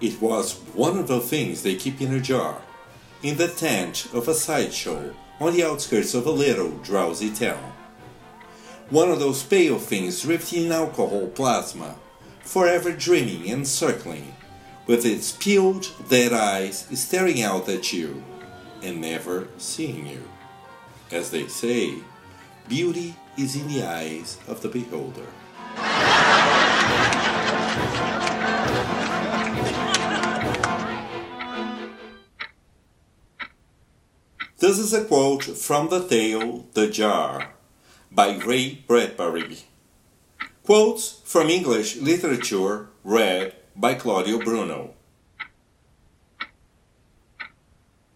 It was one of the things they keep in a jar, in the tent of a sideshow on the outskirts of a little drowsy town. One of those pale things drifting in alcohol plasma, forever dreaming and circling, with its peeled, dead eyes staring out at you and never seeing you. As they say, beauty is in the eyes of the beholder. This is a quote from the tale The Jar by Ray Bradbury. Quotes from English literature read by Claudio Bruno.